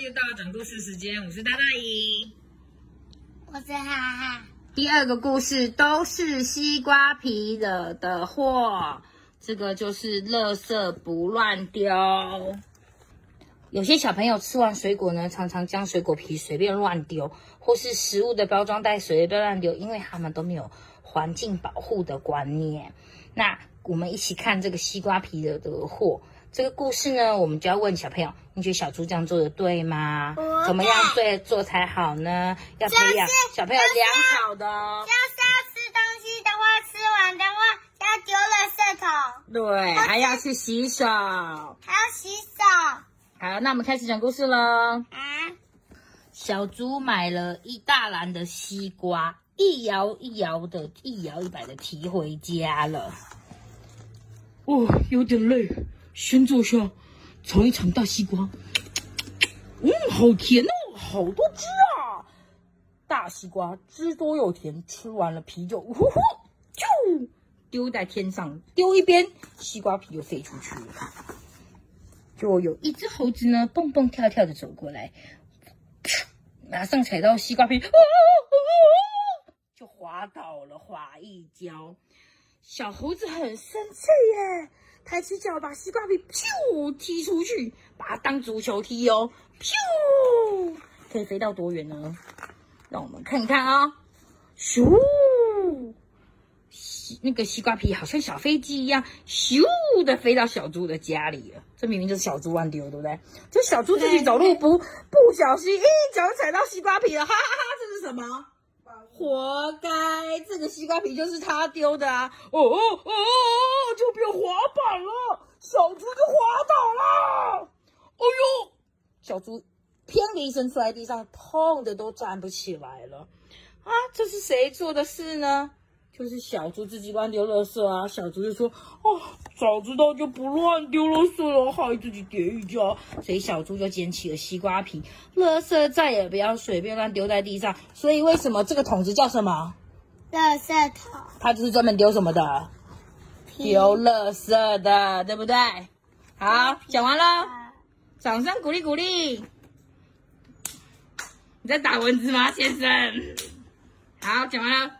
又到了讲故事时间，我是大大姨。我是哈哈。第二个故事都是西瓜皮惹的祸，这个就是垃圾不乱丢。有些小朋友吃完水果呢，常常将水果皮随便乱丢，或是食物的包装袋随便乱丢，因为他们都没有环境保护的观念。那我们一起看这个西瓜皮惹的祸。这个故事呢，我们就要问小朋友：你觉得小猪这样做的对吗？怎么样对做才好呢？要培养小朋友良好的。就是要吃东西的话，吃完的话要丢垃圾桶。对，还要去洗手。还要洗手。好，那我们开始讲故事喽。啊。小猪买了一大篮的西瓜，一摇一摇的，一摇一摆的提回家了。哦，有点累。先坐下，尝一尝大西瓜。嗯，好甜哦，好多汁啊！大西瓜汁多又甜，吃完了皮就呼呼就丢在天上，丢一边，西瓜皮就飞出去了。就有一只猴子呢，蹦蹦跳跳的走过来，马上踩到西瓜皮，就滑倒了，滑一跤。小猴子很生气耶。抬起脚把西瓜皮咻踢出去，把它当足球踢哦，咻，可以飞到多远呢？让我们看看啊，咻，西那个西瓜皮好像小飞机一样，咻的飞到小猪的家里了。这明明就是小猪乱丢，对不对？这小猪自己走路不不小心，一脚踩到西瓜皮了，哈哈哈！这是什么？活该，这个西瓜皮就是他丢的啊！哦哦哦哦，就变滑板了，小猪就滑倒了。哎呦，小猪砰的一声摔在地上，痛的都站不起来了。啊，这是谁做的事呢？就是小猪自己乱丢垃圾啊！小猪就说：“哦，早知道就不乱丢垃圾了，害自己跌一跤。”所以小猪就捡起了西瓜皮，垃圾再也不要随便乱丢在地上。所以为什么这个桶子叫什么？垃圾桶。它就是专门丢什么的？丢垃圾的，对不对？好，讲完了，掌声鼓励鼓励。你在打蚊子吗，先生？好，讲完了。